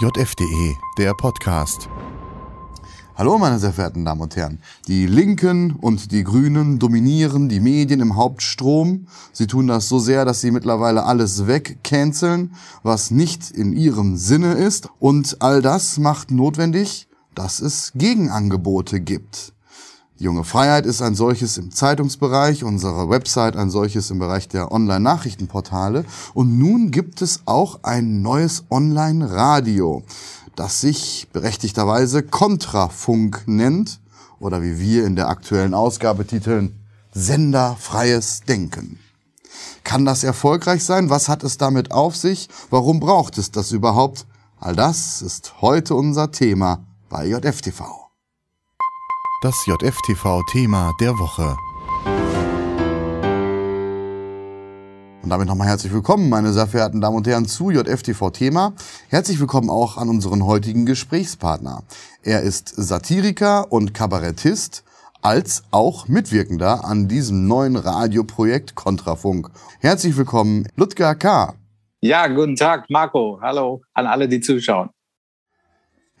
JFDE, der Podcast. Hallo, meine sehr verehrten Damen und Herren. Die Linken und die Grünen dominieren die Medien im Hauptstrom. Sie tun das so sehr, dass sie mittlerweile alles wegcanceln, was nicht in ihrem Sinne ist. Und all das macht notwendig, dass es Gegenangebote gibt. Junge Freiheit ist ein solches im Zeitungsbereich, unsere Website ein solches im Bereich der Online-Nachrichtenportale. Und nun gibt es auch ein neues Online-Radio, das sich berechtigterweise Kontrafunk nennt oder wie wir in der aktuellen Ausgabe titeln, Senderfreies Denken. Kann das erfolgreich sein? Was hat es damit auf sich? Warum braucht es das überhaupt? All das ist heute unser Thema bei JFTV. Das JFTV-Thema der Woche. Und damit nochmal herzlich willkommen, meine sehr verehrten Damen und Herren, zu JFTV-Thema. Herzlich willkommen auch an unseren heutigen Gesprächspartner. Er ist Satiriker und Kabarettist, als auch Mitwirkender an diesem neuen Radioprojekt Kontrafunk. Herzlich willkommen, Ludger K. Ja, guten Tag, Marco. Hallo an alle, die zuschauen.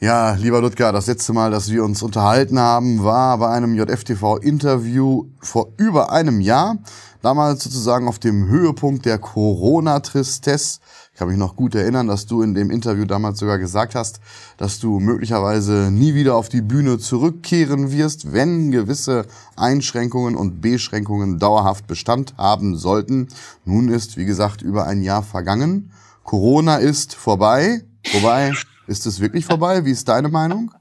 Ja, lieber Ludger, das letzte Mal, dass wir uns unterhalten haben, war bei einem JFTV-Interview vor über einem Jahr. Damals sozusagen auf dem Höhepunkt der Corona-Tristesse. Ich kann mich noch gut erinnern, dass du in dem Interview damals sogar gesagt hast, dass du möglicherweise nie wieder auf die Bühne zurückkehren wirst, wenn gewisse Einschränkungen und Beschränkungen dauerhaft Bestand haben sollten. Nun ist, wie gesagt, über ein Jahr vergangen. Corona ist vorbei. Wobei, ist es wirklich vorbei? Wie ist deine Meinung?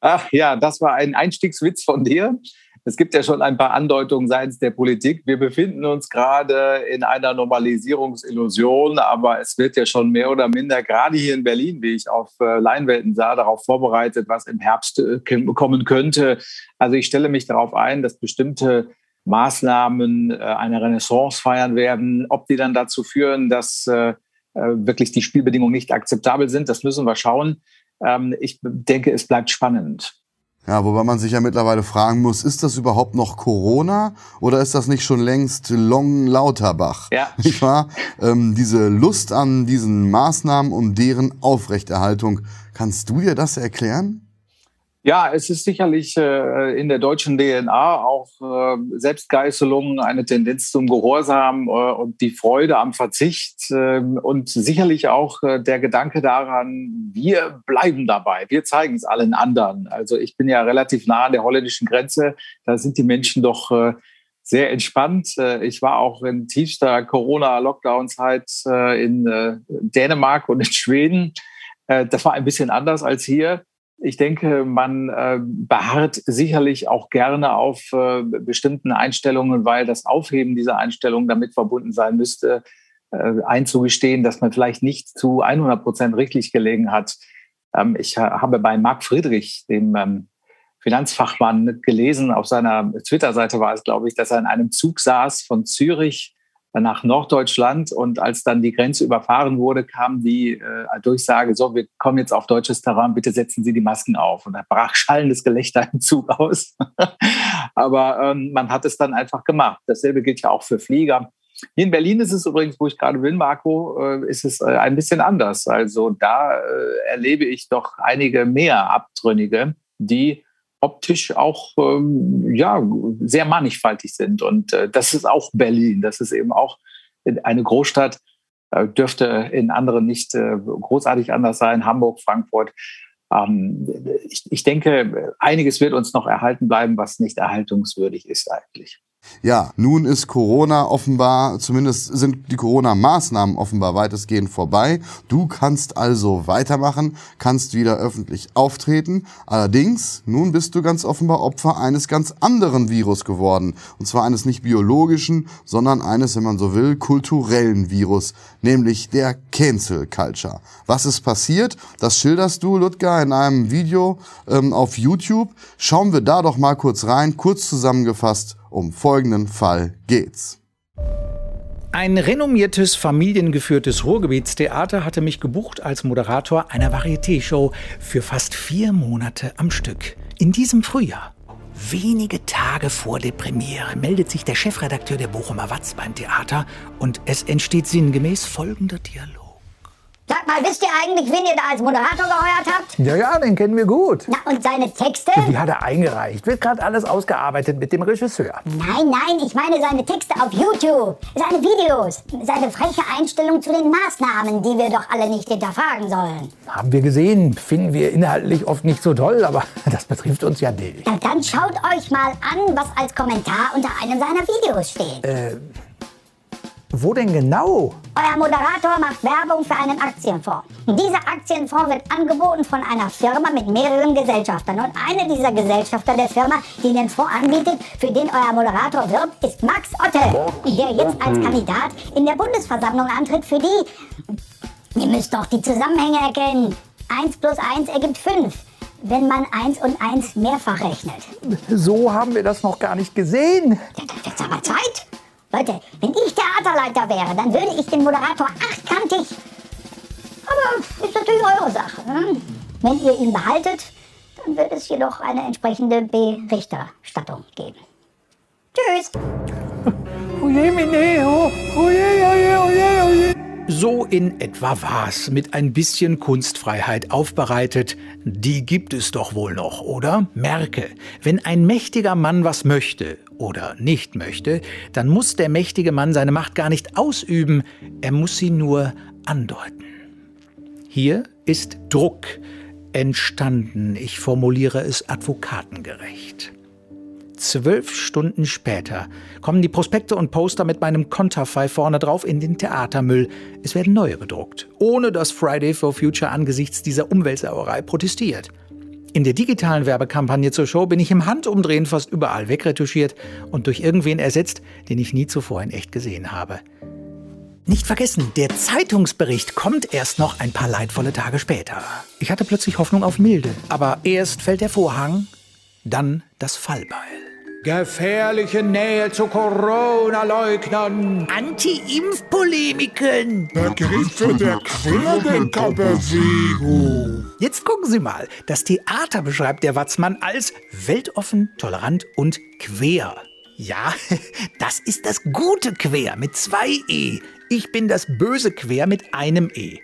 Ach ja, das war ein Einstiegswitz von dir. Es gibt ja schon ein paar Andeutungen seitens der Politik. Wir befinden uns gerade in einer Normalisierungsillusion, aber es wird ja schon mehr oder minder, gerade hier in Berlin, wie ich auf äh, Leinwelten sah, darauf vorbereitet, was im Herbst äh, kommen könnte. Also ich stelle mich darauf ein, dass bestimmte Maßnahmen äh, eine Renaissance feiern werden. Ob die dann dazu führen, dass wirklich die Spielbedingungen nicht akzeptabel sind. Das müssen wir schauen. Ähm, ich denke, es bleibt spannend. Ja, wobei man sich ja mittlerweile fragen muss, ist das überhaupt noch Corona oder ist das nicht schon längst Long Lauterbach? Ja. Nicht wahr? Ähm, diese Lust an diesen Maßnahmen und deren Aufrechterhaltung. Kannst du dir das erklären? Ja, es ist sicherlich äh, in der deutschen DNA auch äh, Selbstgeißelung, eine Tendenz zum Gehorsam äh, und die Freude am Verzicht äh, und sicherlich auch äh, der Gedanke daran, wir bleiben dabei, wir zeigen es allen anderen. Also ich bin ja relativ nah an der holländischen Grenze, da sind die Menschen doch äh, sehr entspannt. Ich war auch in tiefster Corona-Lockdown-Zeit in Dänemark und in Schweden. Das war ein bisschen anders als hier. Ich denke, man äh, beharrt sicherlich auch gerne auf äh, bestimmten Einstellungen, weil das Aufheben dieser Einstellungen damit verbunden sein müsste, äh, einzugestehen, dass man vielleicht nicht zu 100 Prozent richtig gelegen hat. Ähm, ich habe bei Marc Friedrich, dem ähm, Finanzfachmann, gelesen, auf seiner Twitter-Seite war es, glaube ich, dass er in einem Zug saß von Zürich nach Norddeutschland und als dann die Grenze überfahren wurde, kam die äh, Durchsage, so, wir kommen jetzt auf deutsches Terrain, bitte setzen Sie die Masken auf. Und da brach schallendes Gelächter im Zug aus. Aber ähm, man hat es dann einfach gemacht. Dasselbe gilt ja auch für Flieger. Hier in Berlin ist es übrigens, wo ich gerade bin, Marco, äh, ist es äh, ein bisschen anders. Also da äh, erlebe ich doch einige mehr Abtrünnige, die optisch auch ähm, ja, sehr mannigfaltig sind. Und äh, das ist auch Berlin. Das ist eben auch eine Großstadt, äh, dürfte in anderen nicht äh, großartig anders sein. Hamburg, Frankfurt. Ähm, ich, ich denke, einiges wird uns noch erhalten bleiben, was nicht erhaltungswürdig ist eigentlich. Ja, nun ist Corona offenbar, zumindest sind die Corona-Maßnahmen offenbar weitestgehend vorbei. Du kannst also weitermachen, kannst wieder öffentlich auftreten. Allerdings, nun bist du ganz offenbar Opfer eines ganz anderen Virus geworden. Und zwar eines nicht biologischen, sondern eines, wenn man so will, kulturellen Virus, nämlich der Cancel Culture. Was ist passiert? Das schilderst du, Ludger, in einem Video ähm, auf YouTube. Schauen wir da doch mal kurz rein, kurz zusammengefasst um folgenden Fall geht's. Ein renommiertes familiengeführtes Ruhrgebietstheater hatte mich gebucht als Moderator einer Varieté-Show für fast vier Monate am Stück. In diesem Frühjahr. Wenige Tage vor der Premiere meldet sich der Chefredakteur der Bochumer Watz beim Theater und es entsteht sinngemäß folgender Dialog. Sag mal, wisst ihr eigentlich, wen ihr da als Moderator geheuert habt? Ja, ja, den kennen wir gut. Na, und seine Texte? Die hat er eingereicht. Wird gerade alles ausgearbeitet mit dem Regisseur. Nein, nein, ich meine seine Texte auf YouTube. Seine Videos. Seine freche Einstellung zu den Maßnahmen, die wir doch alle nicht hinterfragen sollen. Haben wir gesehen, finden wir inhaltlich oft nicht so toll, aber das betrifft uns ja nicht. Na, dann schaut euch mal an, was als Kommentar unter einem seiner Videos steht. Äh, wo denn genau? Euer Moderator macht Werbung für einen Aktienfonds. Dieser Aktienfonds wird angeboten von einer Firma mit mehreren Gesellschaftern. Und eine dieser Gesellschafter der Firma, die den Fonds anbietet, für den euer Moderator wirbt, ist Max Otte, der jetzt als Kandidat in der Bundesversammlung antritt für die... Ihr müsst doch die Zusammenhänge erkennen. 1 plus 1 ergibt 5 wenn man 1 und 1 mehrfach rechnet. So haben wir das noch gar nicht gesehen. Dann wird's aber Zeit. Leute, wenn ich Theaterleiter wäre, dann würde ich den Moderator achtkantig. Aber ist natürlich eure Sache. Ne? Wenn ihr ihn behaltet, dann wird es jedoch eine entsprechende Berichterstattung geben. Tschüss. Oje, Mineo. Oje, oje, oje, oje. So in etwa war's, mit ein bisschen Kunstfreiheit aufbereitet. Die gibt es doch wohl noch, oder? Merke, wenn ein mächtiger Mann was möchte oder nicht möchte, dann muss der mächtige Mann seine Macht gar nicht ausüben, er muss sie nur andeuten. Hier ist Druck entstanden, ich formuliere es advokatengerecht. Zwölf Stunden später kommen die Prospekte und Poster mit meinem Konterfei vorne drauf in den Theatermüll. Es werden neue bedruckt, ohne dass Friday for Future angesichts dieser Umweltsauerei protestiert. In der digitalen Werbekampagne zur Show bin ich im Handumdrehen fast überall wegretuschiert und durch irgendwen ersetzt, den ich nie zuvor in echt gesehen habe. Nicht vergessen, der Zeitungsbericht kommt erst noch ein paar leidvolle Tage später. Ich hatte plötzlich Hoffnung auf Milde, aber erst fällt der Vorhang, dann das Fallbeil. Gefährliche Nähe zu Corona-Leugnern. Anti-Impf-Polemiken. Begriffe der Querdenkerbewegung. Jetzt gucken Sie mal. Das Theater beschreibt der Watzmann als weltoffen, tolerant und quer. Ja, das ist das gute Quer mit zwei E. Ich bin das böse Quer mit einem E.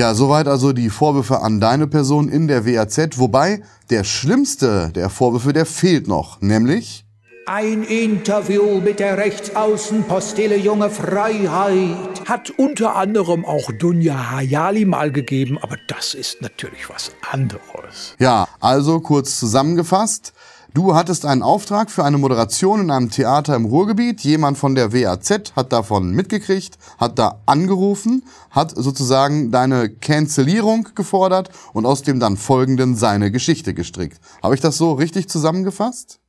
Ja, soweit also die Vorwürfe an deine Person in der WAZ. Wobei der schlimmste der Vorwürfe, der fehlt noch, nämlich ein Interview mit der Rechtsaußenpostille Junge Freiheit hat unter anderem auch Dunja Hayali mal gegeben, aber das ist natürlich was anderes. Ja, also kurz zusammengefasst. Du hattest einen Auftrag für eine Moderation in einem Theater im Ruhrgebiet. Jemand von der WAZ hat davon mitgekriegt, hat da angerufen, hat sozusagen deine Cancellierung gefordert und aus dem dann folgenden seine Geschichte gestrickt. Habe ich das so richtig zusammengefasst?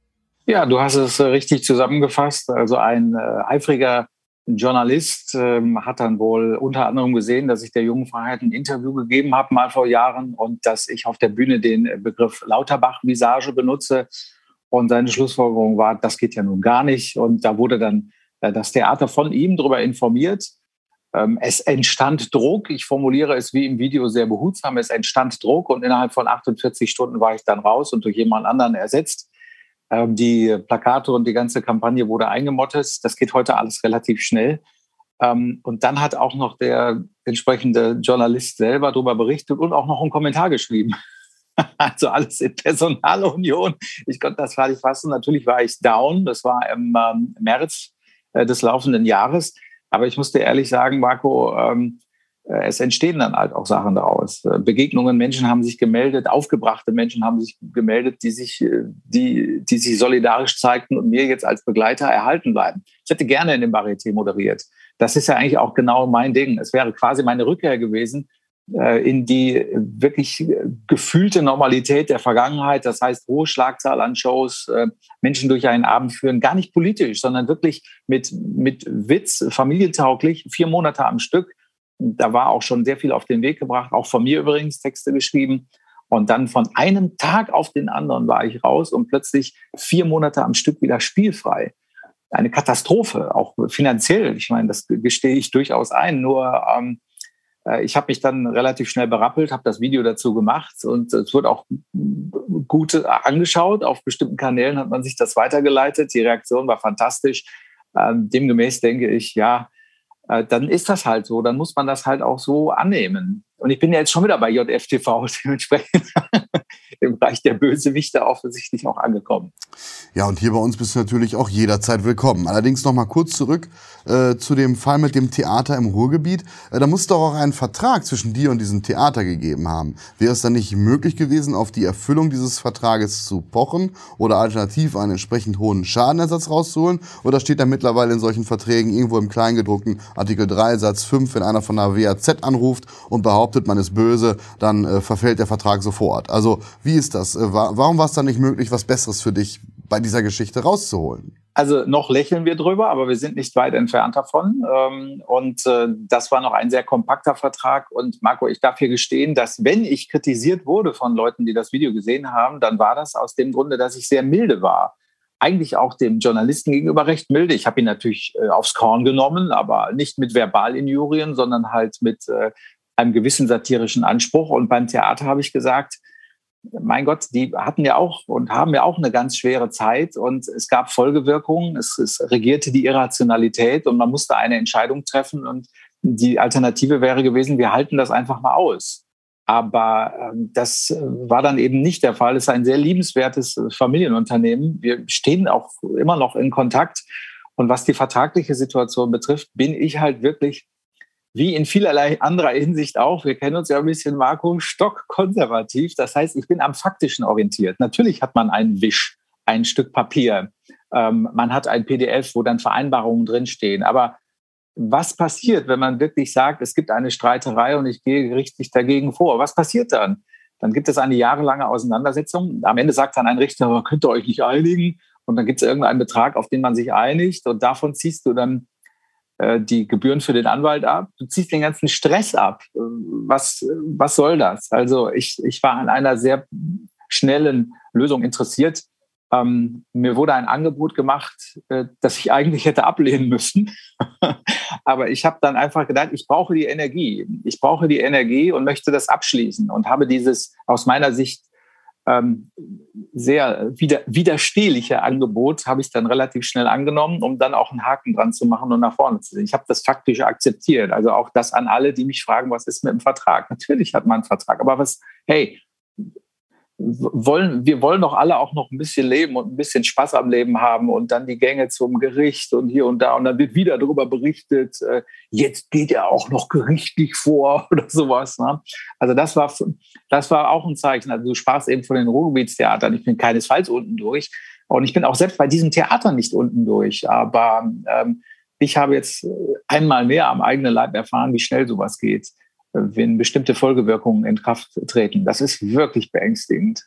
Ja, du hast es äh, richtig zusammengefasst. Also ein äh, eifriger Journalist ähm, hat dann wohl unter anderem gesehen, dass ich der Jungen Freiheit ein Interview gegeben habe, mal vor Jahren, und dass ich auf der Bühne den Begriff Lauterbach-Visage benutze. Und seine Schlussfolgerung war, das geht ja nun gar nicht. Und da wurde dann äh, das Theater von ihm darüber informiert. Ähm, es entstand Druck. Ich formuliere es wie im Video sehr behutsam. Es entstand Druck und innerhalb von 48 Stunden war ich dann raus und durch jemand anderen ersetzt. Ähm, die Plakate und die ganze Kampagne wurde eingemottet. Das geht heute alles relativ schnell. Ähm, und dann hat auch noch der entsprechende Journalist selber darüber berichtet und auch noch einen Kommentar geschrieben. Also alles in Personalunion. Ich konnte das gar nicht fassen. Natürlich war ich down. Das war im ähm, März äh, des laufenden Jahres. Aber ich musste ehrlich sagen, Marco, es entstehen dann halt auch Sachen daraus. Äh, Begegnungen, Menschen haben sich gemeldet, aufgebrachte Menschen haben sich gemeldet, die sich, äh, die, die sich solidarisch zeigten und mir jetzt als Begleiter erhalten bleiben. Ich hätte gerne in dem Varieté moderiert. Das ist ja eigentlich auch genau mein Ding. Es wäre quasi meine Rückkehr gewesen in die wirklich gefühlte Normalität der Vergangenheit. Das heißt, hohe Schlagzahl an Shows, Menschen durch einen Abend führen, gar nicht politisch, sondern wirklich mit, mit Witz, familientauglich, vier Monate am Stück da war auch schon sehr viel auf den Weg gebracht, auch von mir übrigens Texte geschrieben. Und dann von einem Tag auf den anderen war ich raus und plötzlich vier Monate am Stück wieder spielfrei. Eine Katastrophe, auch finanziell. Ich meine, das gestehe ich durchaus ein. Nur ähm, äh, ich habe mich dann relativ schnell berappelt, habe das Video dazu gemacht und es wird auch gut angeschaut. Auf bestimmten Kanälen hat man sich das weitergeleitet. Die Reaktion war fantastisch. Ähm, demgemäß denke ich, ja, äh, dann ist das halt so. Dann muss man das halt auch so annehmen. Und ich bin ja jetzt schon wieder bei JFTV, dementsprechend im Bereich der Bösewichte offensichtlich auch angekommen. Ja, und hier bei uns bist du natürlich auch jederzeit willkommen. Allerdings noch mal kurz zurück äh, zu dem Fall mit dem Theater im Ruhrgebiet. Äh, da muss doch auch einen Vertrag zwischen dir und diesem Theater gegeben haben. Wäre es dann nicht möglich gewesen, auf die Erfüllung dieses Vertrages zu pochen oder alternativ einen entsprechend hohen Schadenersatz rauszuholen? Oder steht da mittlerweile in solchen Verträgen irgendwo im Kleingedruckten Artikel 3 Satz 5, wenn einer von der WAZ anruft und behauptet, man ist böse, dann äh, verfällt der Vertrag sofort. Also wie ist das? Äh, warum war es dann nicht möglich, was Besseres für dich bei dieser Geschichte rauszuholen? Also noch lächeln wir drüber, aber wir sind nicht weit entfernt davon. Ähm, und äh, das war noch ein sehr kompakter Vertrag. Und Marco, ich darf hier gestehen, dass wenn ich kritisiert wurde von Leuten, die das Video gesehen haben, dann war das aus dem Grunde, dass ich sehr milde war. Eigentlich auch dem Journalisten gegenüber recht milde. Ich habe ihn natürlich äh, aufs Korn genommen, aber nicht mit Verbalinjurien, sondern halt mit einem gewissen satirischen Anspruch. Und beim Theater habe ich gesagt, mein Gott, die hatten ja auch und haben ja auch eine ganz schwere Zeit und es gab Folgewirkungen, es, es regierte die Irrationalität und man musste eine Entscheidung treffen und die Alternative wäre gewesen, wir halten das einfach mal aus. Aber ähm, das war dann eben nicht der Fall. Es ist ein sehr liebenswertes Familienunternehmen. Wir stehen auch immer noch in Kontakt. Und was die vertragliche Situation betrifft, bin ich halt wirklich wie in vielerlei anderer Hinsicht auch, wir kennen uns ja ein bisschen, Marco, stockkonservativ. Das heißt, ich bin am Faktischen orientiert. Natürlich hat man einen Wisch, ein Stück Papier. Ähm, man hat ein PDF, wo dann Vereinbarungen drinstehen. Aber was passiert, wenn man wirklich sagt, es gibt eine Streiterei und ich gehe gerichtlich dagegen vor? Was passiert dann? Dann gibt es eine jahrelange Auseinandersetzung. Am Ende sagt dann ein Richter, könnt ihr euch nicht einigen? Und dann gibt es irgendeinen Betrag, auf den man sich einigt. Und davon ziehst du dann die Gebühren für den Anwalt ab, du ziehst den ganzen Stress ab. Was, was soll das? Also ich, ich war an einer sehr schnellen Lösung interessiert. Ähm, mir wurde ein Angebot gemacht, äh, das ich eigentlich hätte ablehnen müssen. Aber ich habe dann einfach gedacht, ich brauche die Energie. Ich brauche die Energie und möchte das abschließen und habe dieses aus meiner Sicht ähm, sehr wider, widerstehliche Angebot habe ich dann relativ schnell angenommen, um dann auch einen Haken dran zu machen und nach vorne zu sehen. Ich habe das faktisch akzeptiert. Also auch das an alle, die mich fragen, was ist mit dem Vertrag? Natürlich hat man einen Vertrag, aber was, hey, wollen, wir wollen doch alle auch noch ein bisschen leben und ein bisschen Spaß am Leben haben und dann die Gänge zum Gericht und hier und da und dann wird wieder darüber berichtet, äh, jetzt geht er auch noch gerichtlich vor oder sowas. Ne? Also das war, das war auch ein Zeichen. Also du sprachst eben von den Ruhrgebietstheatern. Ich bin keinesfalls unten durch und ich bin auch selbst bei diesem Theater nicht unten durch. Aber ähm, ich habe jetzt einmal mehr am eigenen Leib erfahren, wie schnell sowas geht wenn bestimmte Folgewirkungen in Kraft treten. Das ist wirklich beängstigend.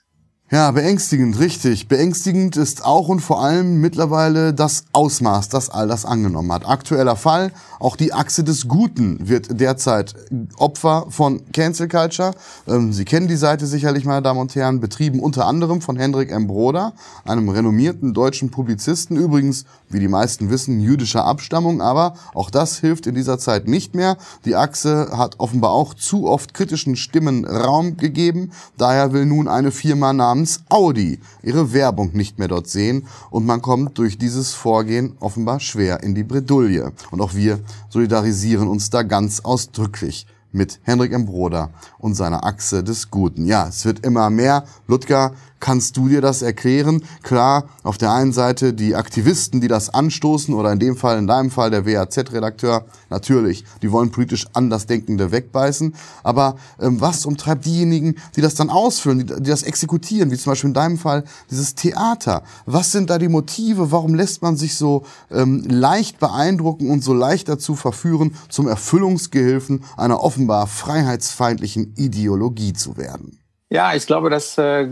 Ja, beängstigend, richtig. Beängstigend ist auch und vor allem mittlerweile das Ausmaß, das all das angenommen hat. Aktueller Fall, auch die Achse des Guten wird derzeit Opfer von Cancel Culture. Ähm, Sie kennen die Seite sicherlich, meine Damen und Herren, betrieben unter anderem von Hendrik M. Broder, einem renommierten deutschen Publizisten, übrigens, wie die meisten wissen, jüdischer Abstammung, aber auch das hilft in dieser Zeit nicht mehr. Die Achse hat offenbar auch zu oft kritischen Stimmen Raum gegeben. Daher will nun eine Firma namens Audi ihre Werbung nicht mehr dort sehen und man kommt durch dieses Vorgehen offenbar schwer in die Bredouille. Und auch wir solidarisieren uns da ganz ausdrücklich mit Hendrik M. Broder und seiner Achse des Guten. Ja, es wird immer mehr. Ludger, Kannst du dir das erklären? Klar, auf der einen Seite die Aktivisten, die das anstoßen, oder in dem Fall, in deinem Fall der WAZ-Redakteur, natürlich, die wollen politisch Andersdenkende wegbeißen. Aber ähm, was umtreibt diejenigen, die das dann ausführen, die, die das exekutieren, wie zum Beispiel in deinem Fall dieses Theater? Was sind da die Motive? Warum lässt man sich so ähm, leicht beeindrucken und so leicht dazu verführen, zum Erfüllungsgehilfen einer offenbar freiheitsfeindlichen Ideologie zu werden? Ja, ich glaube, das äh,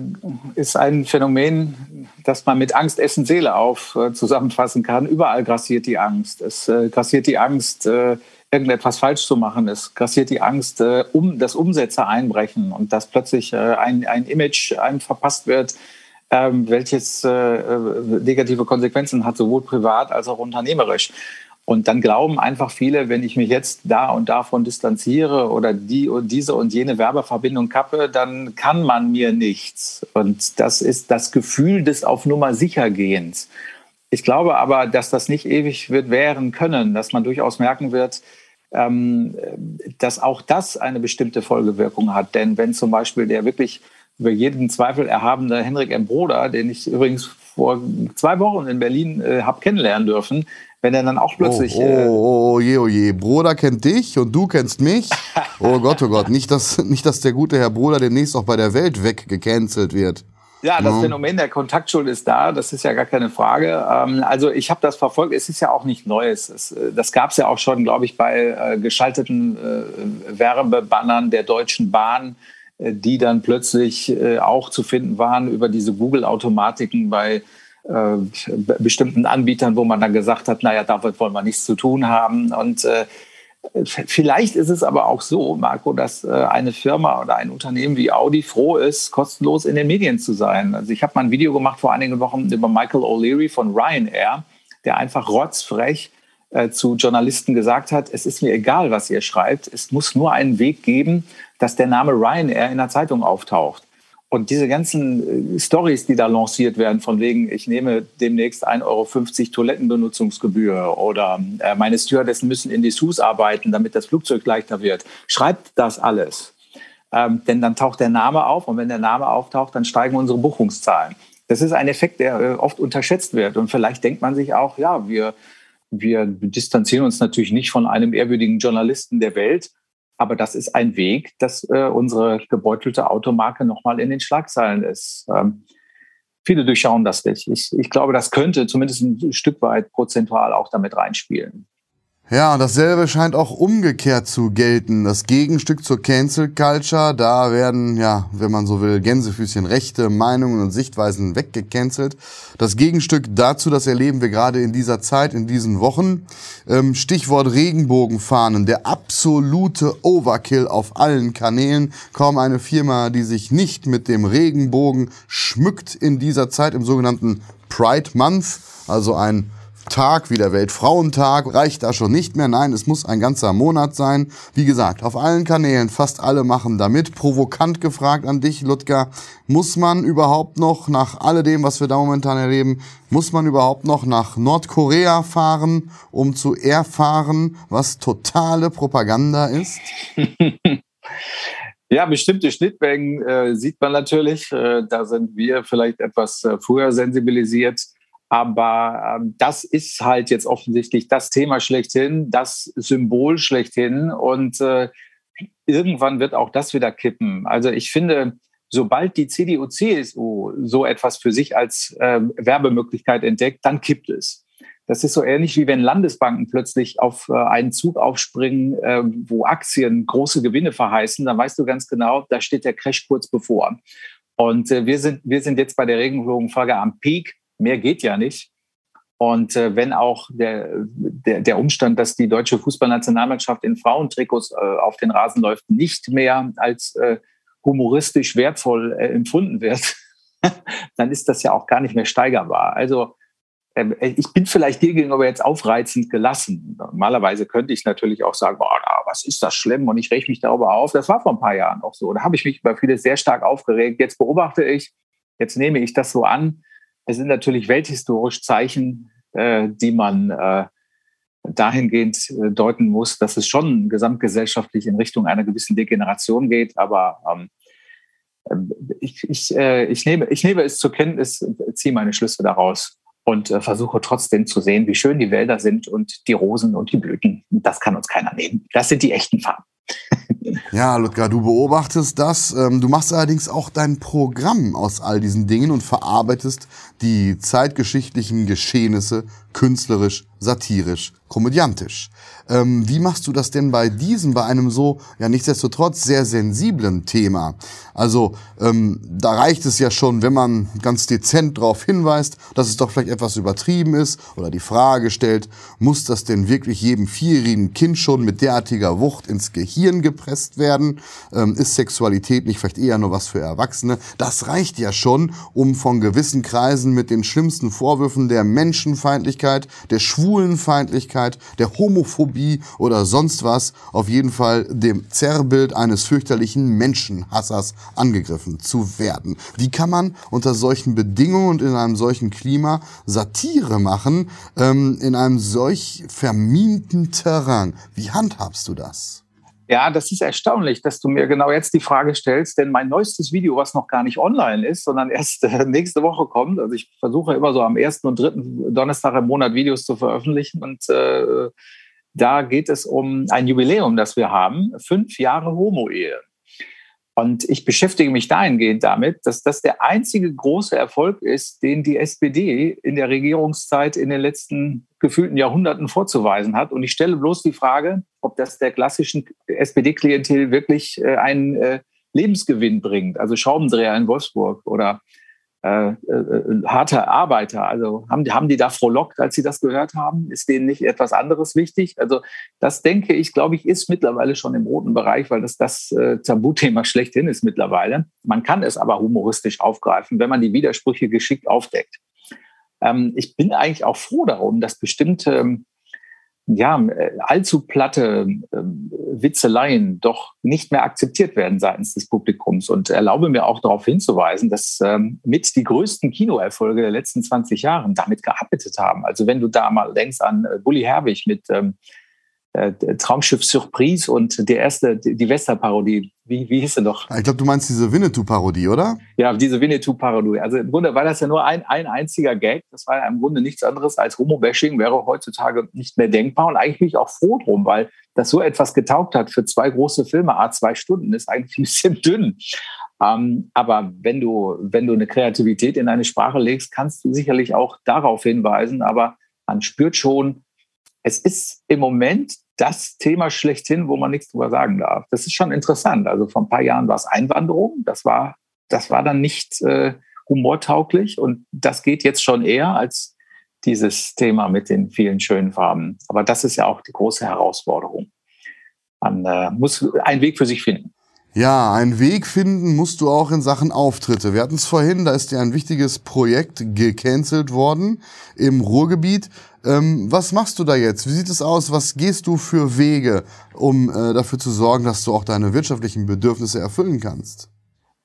ist ein Phänomen, das man mit Angst, Essen, Seele auf äh, zusammenfassen kann. Überall grassiert die Angst. Es äh, grassiert die Angst, irgendetwas falsch zu machen. Es grassiert die Angst, äh, um das Umsätze einbrechen und dass plötzlich ein, ein Image einem verpasst wird, ähm, welches negative Konsequenzen hat, sowohl privat als auch unternehmerisch. Und dann glauben einfach viele, wenn ich mich jetzt da und davon distanziere oder die und diese und jene Werbeverbindung kappe, dann kann man mir nichts. Und das ist das Gefühl des auf Nummer sicher gehens. Ich glaube aber, dass das nicht ewig wird währen können, dass man durchaus merken wird, ähm, dass auch das eine bestimmte Folgewirkung hat. Denn wenn zum Beispiel der wirklich über jeden Zweifel erhabene Henrik M. Broder, den ich übrigens vor zwei Wochen in Berlin äh, habe kennenlernen dürfen, wenn er dann auch plötzlich. Oh, oh, oh, oh, je, oh je. Bruder kennt dich und du kennst mich. Oh Gott, oh Gott. Nicht, dass, nicht, dass der gute Herr Bruder demnächst auch bei der Welt weggecancelt wird. Ja, das. Phänomen der Kontaktschuld ist da, das ist ja gar keine Frage. Ähm, also ich habe das verfolgt, es ist ja auch nicht Neues. Es, äh, das gab es ja auch schon, glaube ich, bei äh, geschalteten äh, Werbebannern der Deutschen Bahn, äh, die dann plötzlich äh, auch zu finden waren über diese Google-Automatiken bei äh, bestimmten Anbietern, wo man dann gesagt hat, naja, damit wollen wir nichts zu tun haben. Und Vielleicht ist es aber auch so, Marco, dass äh, eine Firma oder ein Unternehmen wie Audi froh ist, kostenlos in den Medien zu sein. Also ich habe mal ein Video gemacht vor einigen Wochen über Michael O'Leary von Ryanair, der einfach rotzfrech äh, zu Journalisten gesagt hat, es ist mir egal, was ihr schreibt, es muss nur einen Weg geben, dass der Name Ryanair in der Zeitung auftaucht. Und diese ganzen äh, Stories, die da lanciert werden, von wegen, ich nehme demnächst 1,50 Euro Toilettenbenutzungsgebühr oder äh, meine Stewardessen müssen in Dessous arbeiten, damit das Flugzeug leichter wird. Schreibt das alles. Ähm, denn dann taucht der Name auf und wenn der Name auftaucht, dann steigen unsere Buchungszahlen. Das ist ein Effekt, der äh, oft unterschätzt wird. Und vielleicht denkt man sich auch, ja, wir, wir distanzieren uns natürlich nicht von einem ehrwürdigen Journalisten der Welt, aber das ist ein Weg, dass äh, unsere gebeutelte Automarke nochmal in den Schlagzeilen ist. Ähm, viele durchschauen das nicht. Ich, ich glaube, das könnte zumindest ein Stück weit prozentual auch damit reinspielen. Ja, und dasselbe scheint auch umgekehrt zu gelten. Das Gegenstück zur Cancel Culture, da werden, ja, wenn man so will, Gänsefüßchen rechte Meinungen und Sichtweisen weggecancelt. Das Gegenstück dazu, das erleben wir gerade in dieser Zeit, in diesen Wochen. Ähm, Stichwort Regenbogenfahnen, der absolute Overkill auf allen Kanälen. Kaum eine Firma, die sich nicht mit dem Regenbogen schmückt in dieser Zeit im sogenannten Pride Month, also ein Tag wie der Weltfrauentag reicht da schon nicht mehr. Nein, es muss ein ganzer Monat sein. Wie gesagt, auf allen Kanälen, fast alle machen damit. Provokant gefragt an dich, Ludger, muss man überhaupt noch nach alledem, was wir da momentan erleben, muss man überhaupt noch nach Nordkorea fahren, um zu erfahren, was totale Propaganda ist? Ja, bestimmte Schnittmengen äh, sieht man natürlich. Äh, da sind wir vielleicht etwas äh, früher sensibilisiert. Aber ähm, das ist halt jetzt offensichtlich das Thema schlechthin, das Symbol schlechthin. Und äh, irgendwann wird auch das wieder kippen. Also ich finde, sobald die CDU, CSU so etwas für sich als äh, Werbemöglichkeit entdeckt, dann kippt es. Das ist so ähnlich wie wenn Landesbanken plötzlich auf äh, einen Zug aufspringen, äh, wo Aktien große Gewinne verheißen. Dann weißt du ganz genau, da steht der Crash kurz bevor. Und äh, wir, sind, wir sind jetzt bei der Regenbogenfolge am Peak mehr geht ja nicht. Und äh, wenn auch der, der, der Umstand, dass die deutsche Fußballnationalmannschaft in Frauentrikots äh, auf den Rasen läuft, nicht mehr als äh, humoristisch wertvoll äh, empfunden wird, dann ist das ja auch gar nicht mehr steigerbar. Also ähm, ich bin vielleicht dir gegenüber jetzt aufreizend gelassen. Normalerweise könnte ich natürlich auch sagen, boah, was ist das schlimm und ich reg mich darüber auf. Das war vor ein paar Jahren auch so. Da habe ich mich über vieles sehr stark aufgeregt. Jetzt beobachte ich, jetzt nehme ich das so an, es sind natürlich welthistorisch Zeichen, äh, die man äh, dahingehend äh, deuten muss, dass es schon gesamtgesellschaftlich in Richtung einer gewissen Degeneration geht. Aber ähm, äh, ich, ich, äh, ich, nehme, ich nehme es zur Kenntnis, ziehe meine Schlüsse daraus und äh, versuche trotzdem zu sehen, wie schön die Wälder sind und die Rosen und die Blüten. Das kann uns keiner nehmen. Das sind die echten Farben. Ja, Ludger, du beobachtest das. Ähm, du machst allerdings auch dein Programm aus all diesen Dingen und verarbeitest die zeitgeschichtlichen Geschehnisse künstlerisch, satirisch, komödiantisch. Ähm, wie machst du das denn bei diesem, bei einem so, ja nichtsdestotrotz sehr sensiblen Thema? Also ähm, da reicht es ja schon, wenn man ganz dezent darauf hinweist, dass es doch vielleicht etwas übertrieben ist oder die Frage stellt, muss das denn wirklich jedem vierjährigen Kind schon mit derartiger Wucht ins Gehirn gepresst erpresst werden? Ähm, ist Sexualität nicht vielleicht eher nur was für Erwachsene? Das reicht ja schon, um von gewissen Kreisen mit den schlimmsten Vorwürfen der Menschenfeindlichkeit, der Schwulenfeindlichkeit, der Homophobie oder sonst was auf jeden Fall dem Zerrbild eines fürchterlichen Menschenhassers angegriffen zu werden. Wie kann man unter solchen Bedingungen und in einem solchen Klima Satire machen, ähm, in einem solch verminten Terrain? Wie handhabst du das? Ja, das ist erstaunlich, dass du mir genau jetzt die Frage stellst, denn mein neuestes Video, was noch gar nicht online ist, sondern erst äh, nächste Woche kommt, also ich versuche immer so am ersten und dritten Donnerstag im Monat Videos zu veröffentlichen und äh, da geht es um ein Jubiläum, das wir haben, fünf Jahre Homo-Ehe. Und ich beschäftige mich dahingehend damit, dass das der einzige große Erfolg ist, den die SPD in der Regierungszeit in den letzten gefühlten Jahrhunderten vorzuweisen hat. Und ich stelle bloß die Frage, ob das der klassischen SPD-Klientel wirklich äh, einen äh, Lebensgewinn bringt. Also Schraubendreher in Wolfsburg oder äh, äh, harte Arbeiter. Also haben, haben die da frohlockt, als sie das gehört haben? Ist denen nicht etwas anderes wichtig? Also das denke ich, glaube ich, ist mittlerweile schon im roten Bereich, weil das das äh, Tabuthema schlechthin ist mittlerweile. Man kann es aber humoristisch aufgreifen, wenn man die Widersprüche geschickt aufdeckt. Ähm, ich bin eigentlich auch froh darum, dass bestimmte ähm, ja, äh, allzu platte äh, Witzeleien doch nicht mehr akzeptiert werden seitens des Publikums und erlaube mir auch darauf hinzuweisen, dass ähm, mit die größten Kinoerfolge der letzten 20 Jahre damit gearbeitet haben. Also wenn du da mal denkst an äh, Bully Herbig mit ähm, äh, Traumschiff Surprise und die erste, die Wester-Parodie. Wie, wie hieß sie doch? Ich glaube, du meinst diese Winnetou-Parodie, oder? Ja, diese Winnetou-Parodie. Also im Grunde war das ja nur ein, ein einziger Gag. Das war ja im Grunde nichts anderes als Homo-Bashing, wäre heutzutage nicht mehr denkbar. Und eigentlich bin ich auch froh drum, weil das so etwas getaugt hat für zwei große Filme, a zwei Stunden, ist eigentlich ein bisschen dünn. Ähm, aber wenn du, wenn du eine Kreativität in eine Sprache legst, kannst du sicherlich auch darauf hinweisen. Aber man spürt schon, es ist im Moment das Thema schlechthin, wo man nichts drüber sagen darf. Das ist schon interessant. Also vor ein paar Jahren war es Einwanderung. Das war, das war dann nicht äh, humortauglich und das geht jetzt schon eher als dieses Thema mit den vielen schönen Farben. Aber das ist ja auch die große Herausforderung. Man äh, muss einen Weg für sich finden. Ja, einen Weg finden musst du auch in Sachen Auftritte. Wir hatten es vorhin, da ist ja ein wichtiges Projekt gecancelt worden im Ruhrgebiet. Ähm, was machst du da jetzt? Wie sieht es aus? Was gehst du für Wege, um äh, dafür zu sorgen, dass du auch deine wirtschaftlichen Bedürfnisse erfüllen kannst?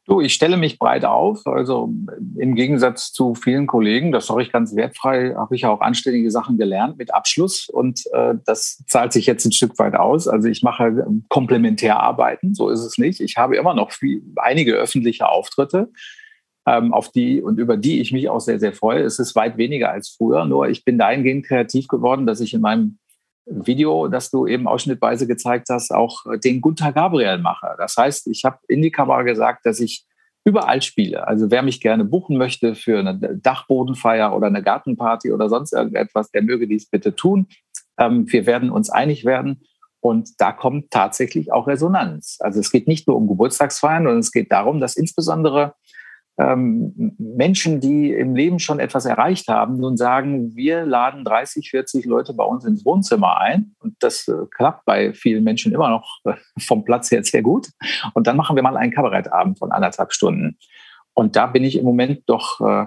Du, ich stelle mich breit auf. Also im Gegensatz zu vielen Kollegen, das sage ich ganz wertfrei, habe ich auch anständige Sachen gelernt mit Abschluss und äh, das zahlt sich jetzt ein Stück weit aus. Also ich mache ähm, Komplementärarbeiten, so ist es nicht. Ich habe immer noch viel, einige öffentliche Auftritte ähm, auf die und über die ich mich auch sehr, sehr freue. Es ist weit weniger als früher, nur ich bin dahingehend kreativ geworden, dass ich in meinem Video, das du eben ausschnittweise gezeigt hast, auch den Gunther Gabriel mache. Das heißt, ich habe in die Kamera gesagt, dass ich überall spiele. Also wer mich gerne buchen möchte für eine Dachbodenfeier oder eine Gartenparty oder sonst irgendetwas, der möge dies bitte tun. Ähm, wir werden uns einig werden. Und da kommt tatsächlich auch Resonanz. Also es geht nicht nur um Geburtstagsfeiern, sondern es geht darum, dass insbesondere ähm, Menschen, die im Leben schon etwas erreicht haben, nun sagen, wir laden 30, 40 Leute bei uns ins Wohnzimmer ein. Und das äh, klappt bei vielen Menschen immer noch äh, vom Platz her sehr gut. Und dann machen wir mal einen Kabarettabend von anderthalb Stunden. Und da bin ich im Moment doch äh,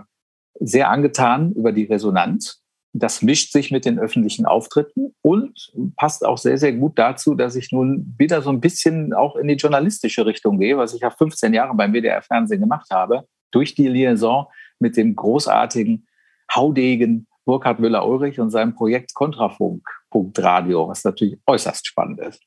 sehr angetan über die Resonanz. Das mischt sich mit den öffentlichen Auftritten und passt auch sehr, sehr gut dazu, dass ich nun wieder so ein bisschen auch in die journalistische Richtung gehe, was ich ja 15 Jahre beim WDR-Fernsehen gemacht habe durch die Liaison mit dem großartigen Haudegen Burkhard Müller-Ulrich und seinem Projekt Kontrafunk.radio, was natürlich äußerst spannend ist.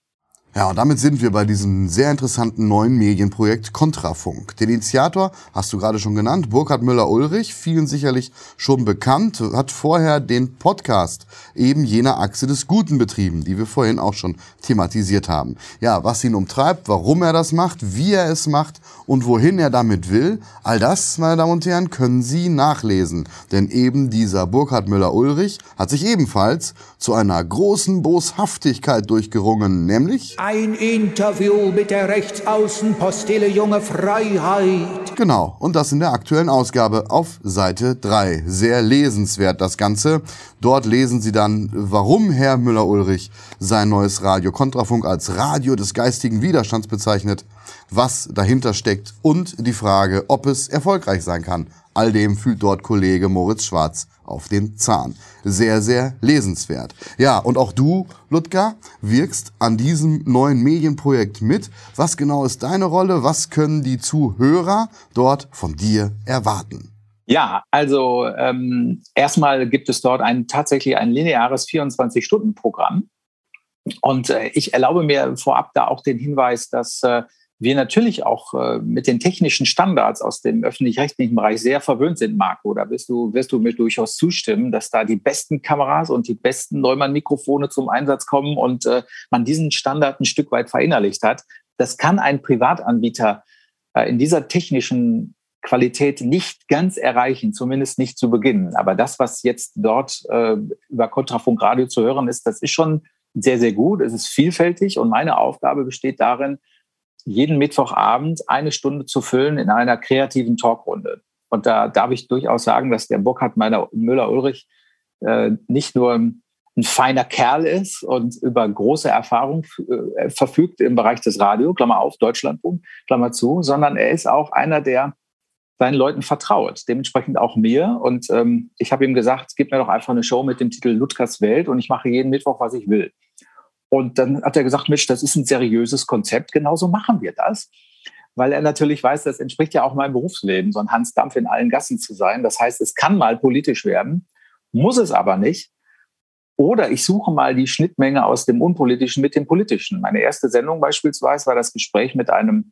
Ja, und damit sind wir bei diesem sehr interessanten neuen Medienprojekt Kontrafunk. Den Initiator hast du gerade schon genannt, Burkhard Müller-Ulrich, vielen sicherlich schon bekannt, hat vorher den Podcast eben jener Achse des Guten betrieben, die wir vorhin auch schon thematisiert haben. Ja, was ihn umtreibt, warum er das macht, wie er es macht und wohin er damit will, all das, meine Damen und Herren, können Sie nachlesen. Denn eben dieser Burkhard Müller-Ulrich hat sich ebenfalls zu einer großen Boshaftigkeit durchgerungen, nämlich Ein Interview mit der Rechtsaußenpostille Junge Freiheit. Genau, und das in der aktuellen Ausgabe auf Seite 3. Sehr lesenswert das Ganze. Dort lesen Sie dann, warum Herr Müller-Ulrich sein neues Radio Kontrafunk als Radio des geistigen Widerstands bezeichnet, was dahinter steckt und die Frage, ob es erfolgreich sein kann. All dem fühlt dort Kollege Moritz Schwarz auf den Zahn. Sehr, sehr lesenswert. Ja, und auch du, Ludger, wirkst an diesem neuen Medienprojekt mit. Was genau ist deine Rolle? Was können die Zuhörer dort von dir erwarten? Ja, also ähm, erstmal gibt es dort ein tatsächlich ein lineares 24-Stunden-Programm. Und äh, ich erlaube mir vorab da auch den Hinweis, dass äh, wir natürlich auch äh, mit den technischen Standards aus dem öffentlich-rechtlichen Bereich sehr verwöhnt sind, Marco. Da wirst du, wirst du mir durchaus zustimmen, dass da die besten Kameras und die besten Neumann-Mikrofone zum Einsatz kommen und äh, man diesen Standard ein Stück weit verinnerlicht hat. Das kann ein Privatanbieter äh, in dieser technischen Qualität nicht ganz erreichen, zumindest nicht zu Beginn. Aber das, was jetzt dort äh, über Kontrafunk Radio zu hören ist, das ist schon sehr, sehr gut. Es ist vielfältig und meine Aufgabe besteht darin, jeden Mittwochabend eine Stunde zu füllen in einer kreativen Talkrunde. Und da darf ich durchaus sagen, dass der Burkhard meiner Müller-Ulrich äh, nicht nur ein feiner Kerl ist und über große Erfahrung äh, verfügt im Bereich des Radio, Klammer auf, Deutschlandfunk, Klammer zu, sondern er ist auch einer, der seinen Leuten vertraut, dementsprechend auch mir. Und ähm, ich habe ihm gesagt, gib mir doch einfach eine Show mit dem Titel Ludgers Welt und ich mache jeden Mittwoch, was ich will. Und dann hat er gesagt, Mensch, das ist ein seriöses Konzept, genauso machen wir das. Weil er natürlich weiß, das entspricht ja auch meinem Berufsleben, so ein Hans Dampf in allen Gassen zu sein. Das heißt, es kann mal politisch werden, muss es aber nicht. Oder ich suche mal die Schnittmenge aus dem Unpolitischen mit dem Politischen. Meine erste Sendung beispielsweise war das Gespräch mit einem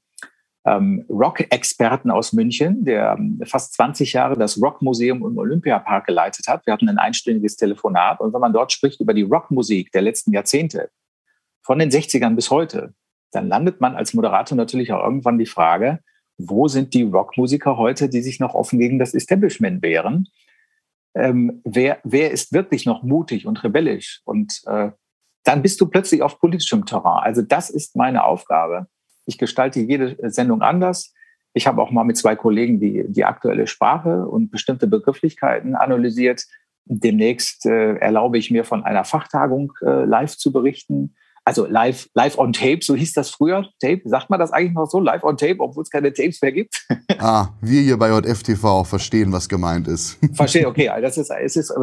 ähm, Rock-Experten aus München, der ähm, fast 20 Jahre das Rockmuseum im Olympiapark geleitet hat. Wir hatten ein einstündiges Telefonat. Und wenn man dort spricht über die Rockmusik der letzten Jahrzehnte, von den 60ern bis heute, dann landet man als Moderator natürlich auch irgendwann die Frage, wo sind die Rockmusiker heute, die sich noch offen gegen das Establishment wehren? Ähm, wer, wer ist wirklich noch mutig und rebellisch? Und äh, dann bist du plötzlich auf politischem Terrain. Also das ist meine Aufgabe. Ich gestalte jede Sendung anders. Ich habe auch mal mit zwei Kollegen die, die aktuelle Sprache und bestimmte Begrifflichkeiten analysiert. Demnächst äh, erlaube ich mir von einer Fachtagung äh, live zu berichten also live, live on tape, so hieß das früher. Tape, sagt man das eigentlich noch so? Live on tape, obwohl es keine Tapes mehr gibt? ah, wir hier bei JFTV auch verstehen, was gemeint ist. Verstehe, okay. Das ist, es ist,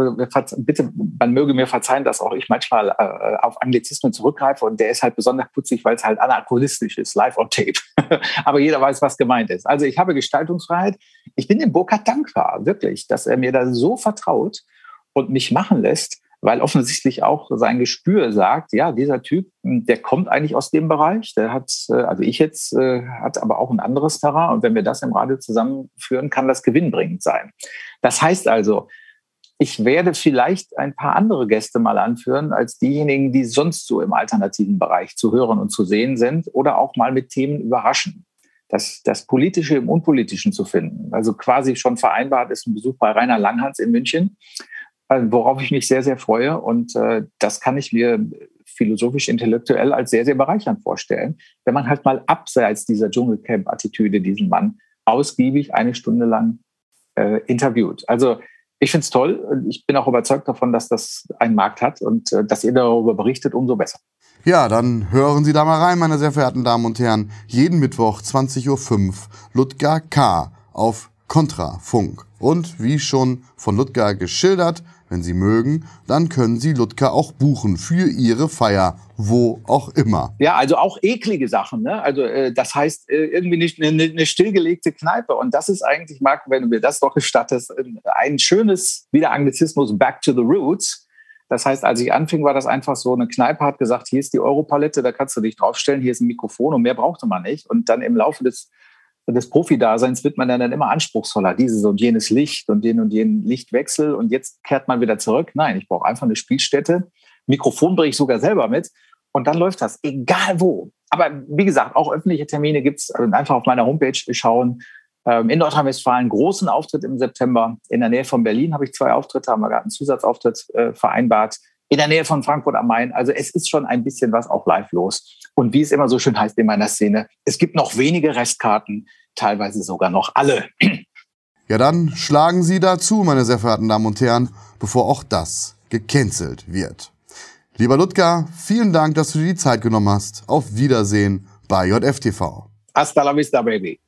bitte, man möge mir verzeihen, dass auch ich manchmal äh, auf Anglizismen zurückgreife und der ist halt besonders putzig, weil es halt anachronistisch ist, live on tape. Aber jeder weiß, was gemeint ist. Also ich habe Gestaltungsfreiheit. Ich bin dem Burkhard dankbar, wirklich, dass er mir da so vertraut und mich machen lässt weil offensichtlich auch sein Gespür sagt, ja, dieser Typ, hm, der kommt eigentlich aus dem Bereich, der hat, äh, also ich jetzt, äh, hat aber auch ein anderes Terrain und wenn wir das im Radio zusammenführen, kann das gewinnbringend sein. Das heißt also, ich werde vielleicht ein paar andere Gäste mal anführen als diejenigen, die sonst so im alternativen Bereich zu hören und zu sehen sind oder auch mal mit Themen überraschen. Das, das Politische im Unpolitischen zu finden. Also quasi schon vereinbart ist ein Besuch bei Rainer Langhans in München worauf ich mich sehr, sehr freue. Und äh, das kann ich mir philosophisch, intellektuell als sehr, sehr bereichernd vorstellen, wenn man halt mal abseits dieser Dschungelcamp-Attitüde diesen Mann ausgiebig eine Stunde lang äh, interviewt. Also ich finde es toll ich bin auch überzeugt davon, dass das einen Markt hat und äh, dass ihr darüber berichtet, umso besser. Ja, dann hören Sie da mal rein, meine sehr verehrten Damen und Herren. Jeden Mittwoch 20.05 Uhr Ludger K. auf Kontrafunk. Und wie schon von Ludger geschildert, wenn Sie mögen, dann können Sie Ludger auch buchen für Ihre Feier, wo auch immer. Ja, also auch eklige Sachen. Ne? Also äh, das heißt äh, irgendwie nicht eine, eine, stillgelegte Kneipe. Und das ist eigentlich, Marco, wenn du mir das doch gestattest, ein schönes, wieder Anglizismus, Back to the Roots. Das heißt, als ich anfing, war das einfach so, eine Kneipe hat gesagt, hier ist die Europalette, da kannst du dich draufstellen, hier ist ein Mikrofon und mehr brauchte man nicht. Und dann im Laufe des des Profi-Daseins wird man dann immer anspruchsvoller. Dieses und jenes Licht und den und jenen Lichtwechsel. Und jetzt kehrt man wieder zurück. Nein, ich brauche einfach eine Spielstätte. Mikrofon bringe ich sogar selber mit. Und dann läuft das, egal wo. Aber wie gesagt, auch öffentliche Termine gibt's. Also einfach auf meiner Homepage schauen. Ähm, in Nordrhein-Westfalen großen Auftritt im September. In der Nähe von Berlin habe ich zwei Auftritte, haben wir gerade einen Zusatzauftritt äh, vereinbart. In der Nähe von Frankfurt am Main. Also es ist schon ein bisschen was auch live los. Und wie es immer so schön heißt in meiner Szene, es gibt noch wenige Restkarten, teilweise sogar noch alle. Ja, dann schlagen Sie dazu, meine sehr verehrten Damen und Herren, bevor auch das gecancelt wird. Lieber Ludger, vielen Dank, dass du dir die Zeit genommen hast. Auf Wiedersehen bei JFTV. Hasta la vista, baby.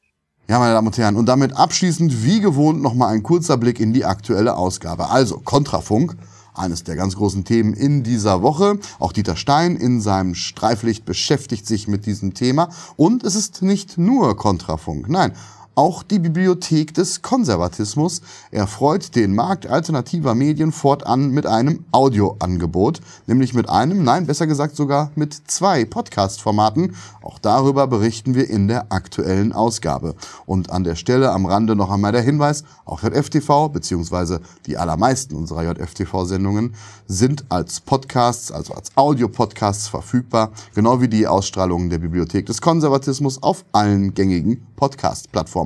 Ja, meine Damen und Herren, und damit abschließend wie gewohnt nochmal ein kurzer Blick in die aktuelle Ausgabe. Also Kontrafunk, eines der ganz großen Themen in dieser Woche. Auch Dieter Stein in seinem Streiflicht beschäftigt sich mit diesem Thema. Und es ist nicht nur Kontrafunk, nein, auch die Bibliothek des Konservatismus erfreut den Markt alternativer Medien fortan mit einem Audioangebot, nämlich mit einem, nein, besser gesagt sogar mit zwei Podcast-Formaten. Auch darüber berichten wir in der aktuellen Ausgabe. Und an der Stelle am Rande noch einmal der Hinweis, auch JFTV beziehungsweise die allermeisten unserer JFTV-Sendungen sind als Podcasts, also als Audio-Podcasts verfügbar, genau wie die Ausstrahlungen der Bibliothek des Konservatismus auf allen gängigen Podcast-Plattformen.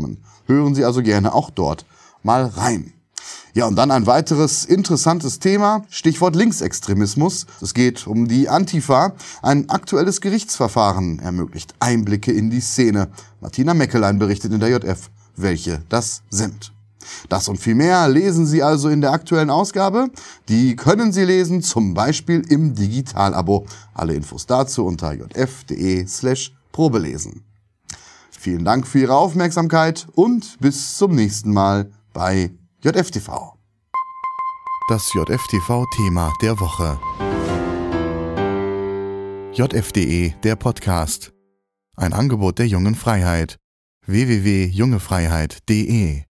Hören Sie also gerne auch dort mal rein. Ja, und dann ein weiteres interessantes Thema, Stichwort Linksextremismus. Es geht um die Antifa. Ein aktuelles Gerichtsverfahren ermöglicht Einblicke in die Szene. Martina Meckelein berichtet in der JF, welche das sind. Das und viel mehr lesen Sie also in der aktuellen Ausgabe. Die können Sie lesen, zum Beispiel im Digitalabo. Alle Infos dazu unter jf.de slash probelesen. Vielen Dank für Ihre Aufmerksamkeit und bis zum nächsten Mal bei JFTV. Das JFTV-Thema der Woche. JFDE, der Podcast. Ein Angebot der jungen Freiheit. www.jungefreiheit.de